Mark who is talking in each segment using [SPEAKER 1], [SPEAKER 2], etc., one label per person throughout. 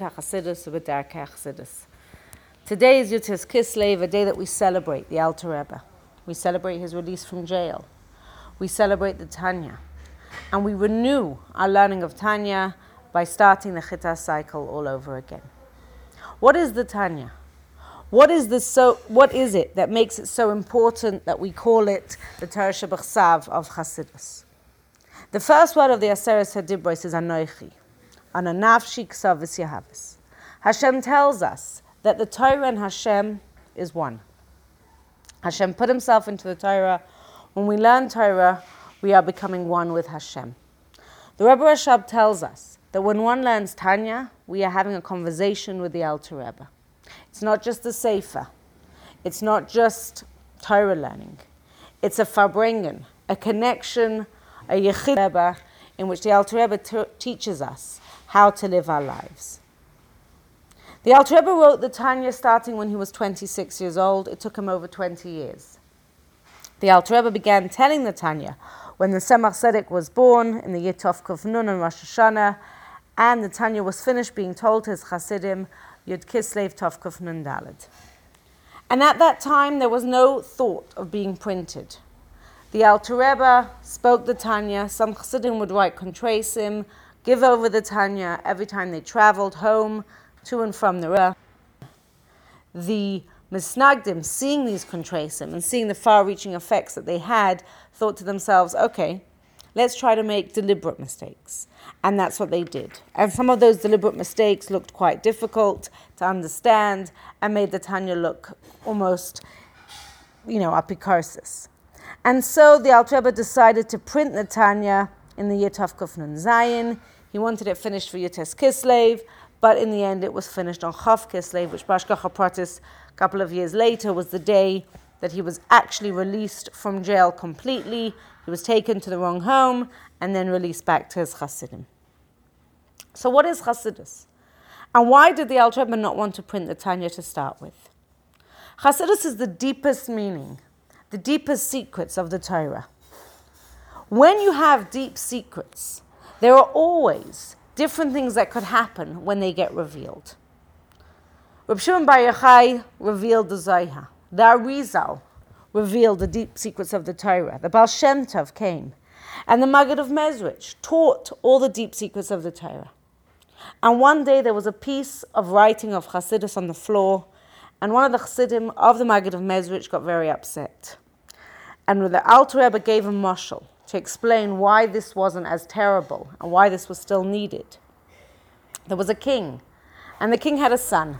[SPEAKER 1] HaChasidus, HaChasidus. Today is Yud Kislev, a day that we celebrate the Alter Rebbe. We celebrate his release from jail. We celebrate the Tanya. And we renew our learning of Tanya by starting the Chita cycle all over again. What is the Tanya? What is, the so, what is it that makes it so important that we call it the Torah Shebachsav of Chassidus? The first word of the Aseret Hadibros is Anoichi. Ana Nafshi Ksavis Yehavis. Hashem tells us that the Torah and Hashem is one. Hashem put himself into the Torah. When we learn Torah, we are becoming one with Hashem. The Rebbe Rashab tells us that when one learns Tanya, we are having a conversation with the Alter Rebbe. It's not just the Sefer. It's not just Torah learning. It's a farbrengen, a connection a Yechid Rebbe, in which the Alter Rebbe t- teaches us how to live our lives. The Alter Rebbe wrote the Tanya starting when he was 26 years old. It took him over 20 years. The Alter Rebbe began telling the Tanya when the Tzemach Tzedek was born in the year Tov Nun and Rosh Hashanah, and the Tanya was finished being told to his Hasidim, Yud Kislev Tov Nun Daled. And at that time, there was no thought of being printed. The Alter Rebbe spoke the Tanya. Some Chassidim would write Kontresim, give over the Tanya every time they traveled home to and from the Rebbe. The Misnagdim, seeing these Kontresim and seeing the far reaching effects that they had, thought to themselves, okay, let's try to make deliberate mistakes. And that's what they did. And some of those deliberate mistakes looked quite difficult to understand and made the Tanya look almost, you know, apikarsis. And so the Alter Rebbe decided to print the Tanya in the year Tavkuf Zayin. He wanted it finished for Yotes Kislev, but in the end it was finished on Chav Kislev, which Bashgacha Pratis a couple of years later was the day that he was actually released from jail completely. He was taken to the wrong home and then released back to his Hasidim. So, what is Hasidus? And why did the Alter Rebbe not want to print the Tanya to start with? Hasidus is the deepest meaning the deepest secrets of the Torah. When you have deep secrets, there are always different things that could happen when they get revealed. Reb Shimon Bar Yochai revealed the Zohar. The Arizal revealed the deep secrets of the Torah. The Baal Shem Tov came. And the Maggid of Mezrich taught all the deep secrets of the Torah. And one day there was a piece of writing of Chassidus on the floor, and one of the Chassidim of the Maggid of Mezrich got very upset. And the Alter Rebbe gave a mashal to explain why this wasn't as terrible and why this was still needed. There was a king, and the king had a son.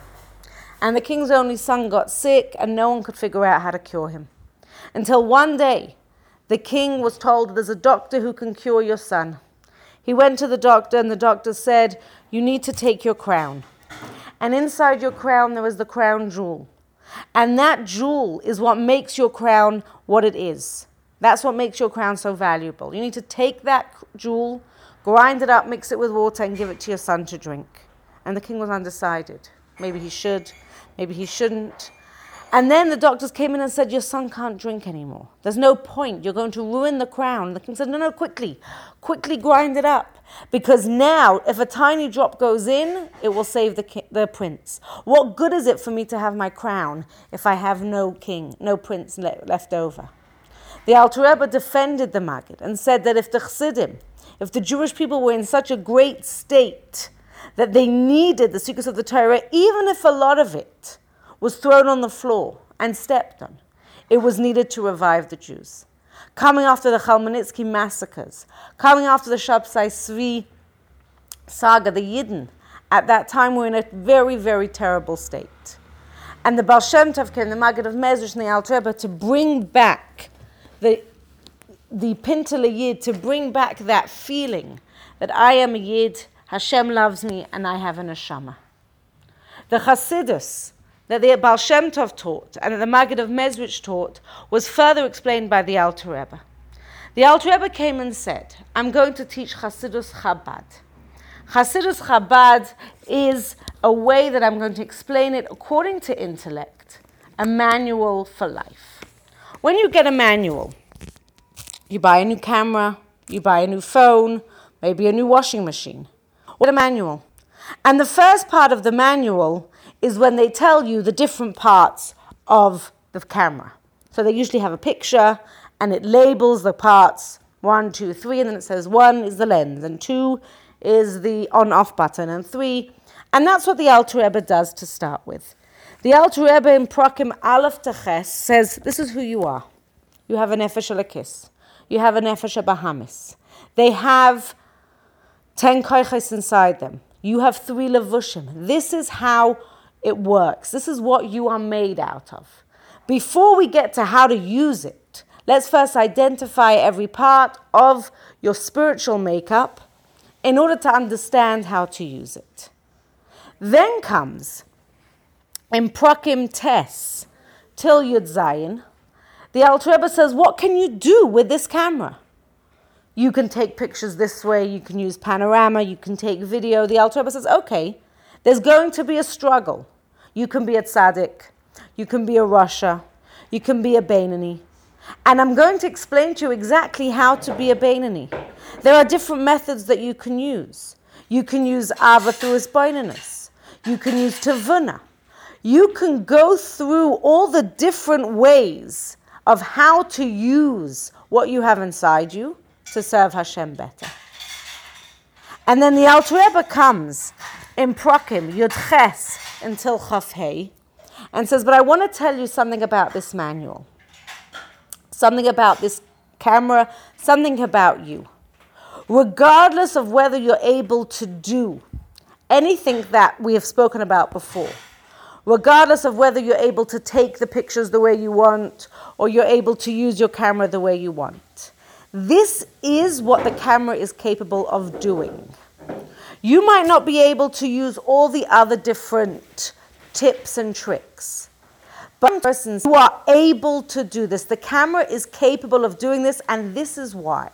[SPEAKER 1] And the king's only son got sick, and no one could figure out how to cure him. Until one day, the king was told there's a doctor who can cure your son. He went to the doctor, and the doctor said, You need to take your crown. And inside your crown, there was the crown jewel. And that jewel is what makes your crown what it is. That's what makes your crown so valuable. You need to take that jewel, grind it up, mix it with water, and give it to your son to drink. And the king was undecided. Maybe he should, maybe he shouldn't. And then the doctors came in and said, Your son can't drink anymore. There's no point. You're going to ruin the crown. The king said, No, no, quickly. Quickly grind it up. Because now, if a tiny drop goes in, it will save the, ki- the prince. What good is it for me to have my crown if I have no king, no prince le- left over? The Alter Rebbe defended the Maggid and said that if the Chassidim, if the Jewish people were in such a great state that they needed the secrets of the Torah, even if a lot of it was thrown on the floor and stepped on, it was needed to revive the Jews coming after the Chmielnicki massacres, coming after the Shabtai Tzvi saga, the Yidden, at that time were in a very, very terrible state. And the Baal Shem Tov came, the Maggid of Mezrich and the Alter Rebbe, to bring back the, the Pintele Yid, to bring back that feeling that I am a Yid, Hashem loves me, and I have an Neshama. The Chassidus, that the Baal Shem Tov taught and that the Maggid of Mezrich taught was further explained by the Alter Rebbe. The Alter Rebbe came and said, I'm going to teach Hasidus Chabad. Hasidus Chabad is a way that I'm going to explain it according to intellect, a manual for life. When you get a manual, you buy a new camera, you buy a new phone, maybe a new washing machine, What a manual. And the first part of the manual is when they tell you the different parts of the camera. So they usually have a picture and it labels the parts one, two, three, and then it says one is the lens, and two is the on off button, and three. And that's what the Alter Rebbe does to start with. The Alter Rebbe in Prakim Aleph Teches says, This is who you are. You have a Nefesh Elokis. You have a Nefesh Bahamis. They have ten koiches inside them. You have three levushim. This is how it works. This is what you are made out of. Before we get to how to use it, let's first identify every part of your spiritual makeup in order to understand how to use it. Then comes in Prakim Tes till Yud Zayin, the Alter says, what can you do with this camera? You can take pictures this way, you can use panorama, you can take video. The Alter says, okay, there's going to be a struggle. You can be a tzaddik, you can be a rasha, you can be a Beinoni. And I'm going to explain to you exactly how to be a Beinoni. There are different methods that you can use. You can use Ava through his. You can use Tavuna you can go through all the different ways of how to use what you have inside you to serve Hashem better. And then the Alter Rebbe comes in Prakim, Yud Ches, until Chaf Hey, and says, But I want to tell you something about this manual, something about this camera, something about you. Regardless of whether you're able to do anything that we have spoken about before, regardless of whether you're able to take the pictures the way you want or you're able to use your camera the way you want. This is what the camera is capable of doing. You might not be able to use all the other different tips and tricks. But persons who are able to do this, the camera is capable of doing this, and this is why.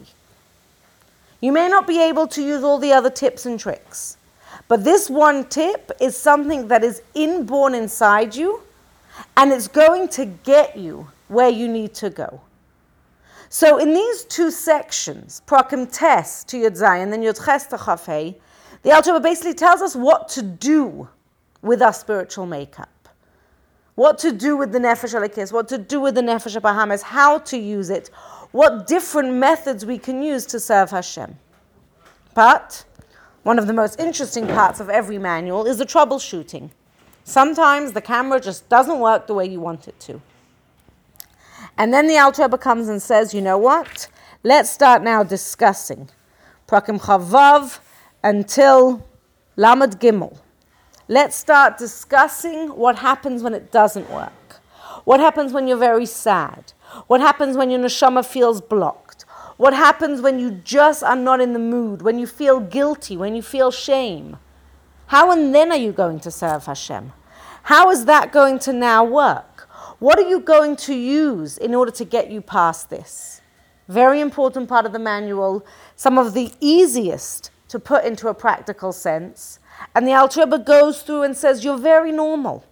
[SPEAKER 1] You may not be able to use all the other tips and tricks. But this one tip is something that is inborn inside you and it's going to get you where you need to go. So in these two sections, Prakim Tes to Yud Zayin, then Yud Ches to the Alter basically tells us what to do with our spiritual makeup. What to do with the Nefesh Elokis, what to do with the Nefesh Bahamis, how to use it, what different methods we can use to serve Hashem. But one of the most interesting parts of every manual is the troubleshooting. Sometimes the camera just doesn't work the way you want it to. And then the Rebbe comes and says, you know what? Let's start now discussing Prakim Chavav until Lamed Gimel. Let's start discussing what happens when it doesn't work. What happens when you're very sad? What happens when your neshama feels blocked? What happens when you just are not in the mood, when you feel guilty, when you feel shame? How and then are you going to serve Hashem? How is that going to now work? What are you going to use in order to get you past this? Very important part of the manual, some of the easiest to put into a practical sense. And the Alter Rebbe goes through and says, You're very normal.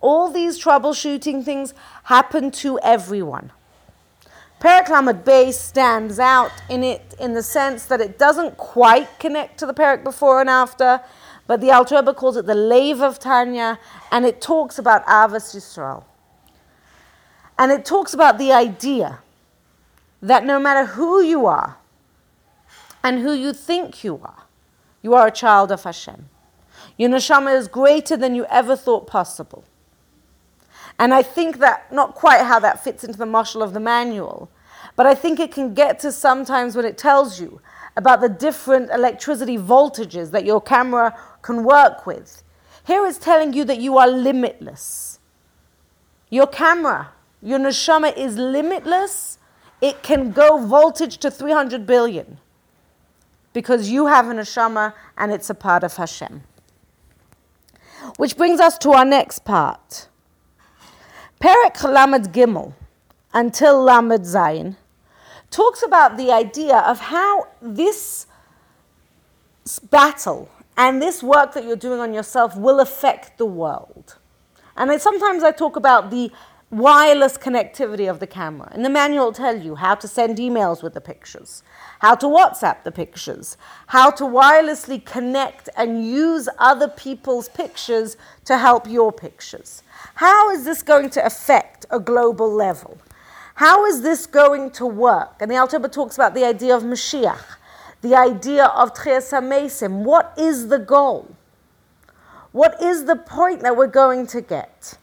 [SPEAKER 1] All these troubleshooting things happen to everyone. Perak Lamed Beis stands out in it in the sense that it doesn't quite connect to the Perak before and after, but the Alter Rebbe calls it the Lev of Tanya, and it talks about Ahavas Yisrael. And it talks about the idea that no matter who you are and who you think you are, you are a child of Hashem. Your neshama is greater than you ever thought possible. And I think that, not quite how that fits into the mashal of the manual, but I think it can get to sometimes when it tells you about the different electricity voltages that your camera can work with. Here it's telling you that you are limitless. Your camera, your neshama is limitless. It can go voltage to 300 billion because you have an neshama and it's a part of Hashem. Which brings us to our next part. Perek Lamed Gimel until Lamed Zayin talks about the idea of how this battle and this work that you're doing on yourself will affect the world. And sometimes I talk about the wireless connectivity of the camera. And the manual will tell you how to send emails with the pictures, how to WhatsApp the pictures, how to wirelessly connect and use other people's pictures to help your pictures. How is this going to affect a global level? How is this going to work? And the Rebbe talks about the idea of Mashiach, the idea of Tchias HaMesim. What is the goal? What is the point that we're going to get?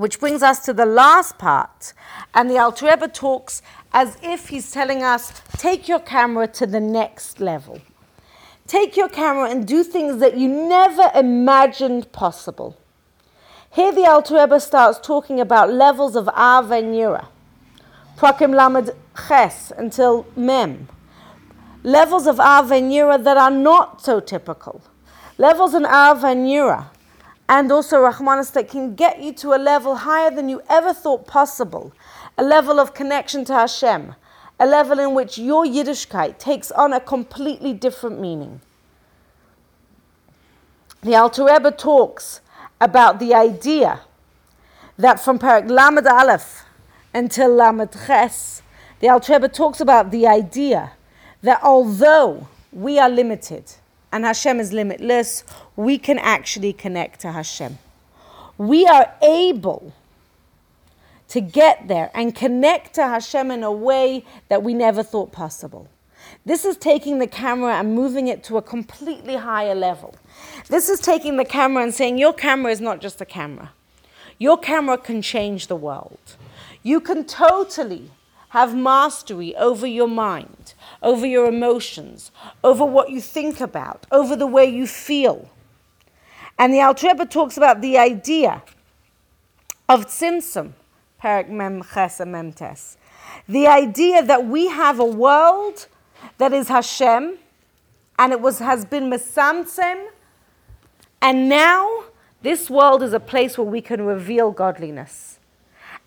[SPEAKER 1] Which brings us to the last part. And the Alter Rebbe talks as if he's telling us take your camera to the next level. Take your camera and do things that you never imagined possible. Here the Alter Rebbe starts talking about levels of Av and Yira. Prakim Lamed Ches until Mem. Levels of Av and Yira that are not so typical. Levels in Av and Yira and also Rahmanas that can get you to a level higher than you ever thought possible, a level of connection to Hashem, a level in which your Yiddishkeit takes on a completely different meaning. The Alter Rebbe talks about the idea that from Parak Lamed Aleph until Lamed Ches, the Alter Rebbe talks about the idea that although we are limited, and Hashem is limitless, we can actually connect to Hashem. We are able to get there and connect to Hashem in a way that we never thought possible. This is taking the camera and moving it to a completely higher level. This is taking the camera and saying, Your camera is not just a camera. Your camera can change the world. You can totally have mastery over your mind, over your emotions, over what you think about, over the way you feel. And the Alter Rebbe talks about the idea of tzimtzum, parak mem ches mem tes. The idea that we have a world that is Hashem, and it was has been metzamtzem, and now this world is a place where we can reveal godliness.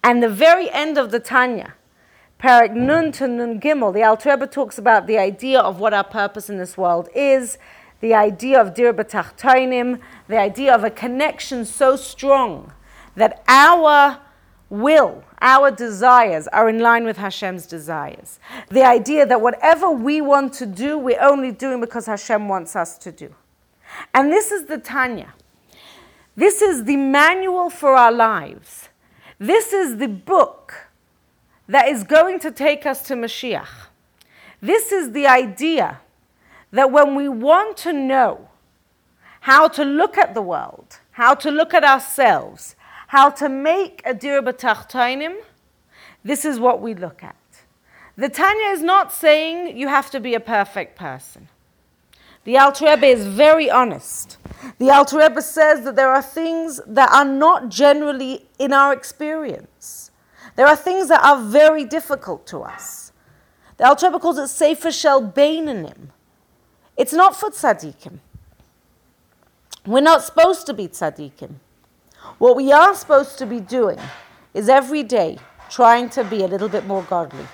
[SPEAKER 1] And the very end of the Tanya, Parak Nun to Nun Gimel, the Alter Rebbe talks about the idea of what our purpose in this world is, the idea of Dir B'Tachtainim, the idea of a connection so strong that our will, our desires are in line with Hashem's desires. The idea that whatever we want to do, we're only doing because Hashem wants us to do. And this is the Tanya. This is the manual for our lives. This is the book that is going to take us to Mashiach. This is the idea that when we want to know how to look at the world, how to look at ourselves, how to make a dir b'tachtainim, this is what we look at. The Tanya is not saying you have to be a perfect person. The Alter Rebbe is very honest. The Alter Rebbe says that there are things that are not generally in our experience. There are things that are very difficult to us. The Alter Rebbe calls it Sefer Shel Beinonim. It's not for tzaddikim. We're not supposed to be tzaddikim. What we are supposed to be doing is every day trying to be a little bit more godly,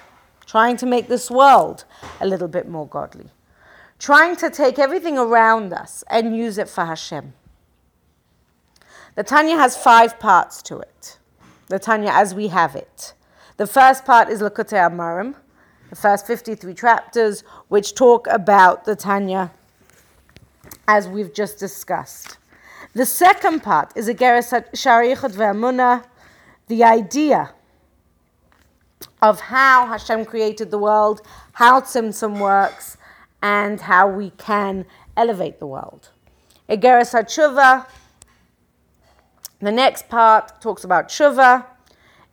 [SPEAKER 1] trying to make this world a little bit more godly, trying to take everything around us and use it for Hashem. The Tanya has five parts to it the Tanya as we have it. The first part is Likutei Amarim, the first 53 chapters, which talk about the Tanya as we've just discussed. The second part is a Igeres Shaar HaYichud Ve'amuna, the idea of how Hashem created the world, how Tzimtzum works, and how we can elevate the world. A Igeres HaTshuva, the next part talks about tshuva.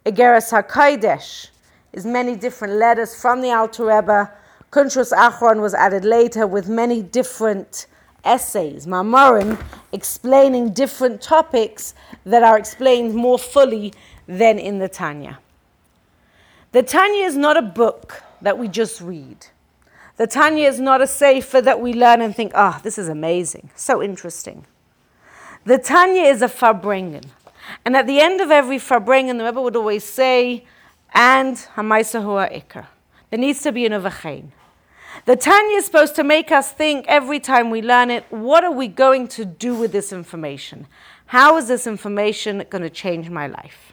[SPEAKER 1] Igeres HaKodesh is many different letters from the Alter Rebbe. Kuntrus Achron was added later with many different essays, Mamorim, explaining different topics that are explained more fully than in the Tanya. The Tanya is not a book that we just read. The Tanya is not a sefer that we learn and think, ah, oh, this is amazing, so interesting. The Tanya is a Farbrengen. And at the end of every Farbrengen, the Rebbe would always say, and Hamaisa Ikar. There needs to be an Avachain. The Tanya is supposed to make us think every time we learn it, what are we going to do with this information? How is this information going to change my life?